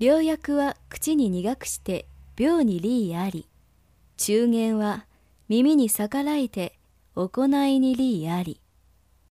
良薬は口に苦くして病に利あり。中言は耳に逆らえて行いに利あり。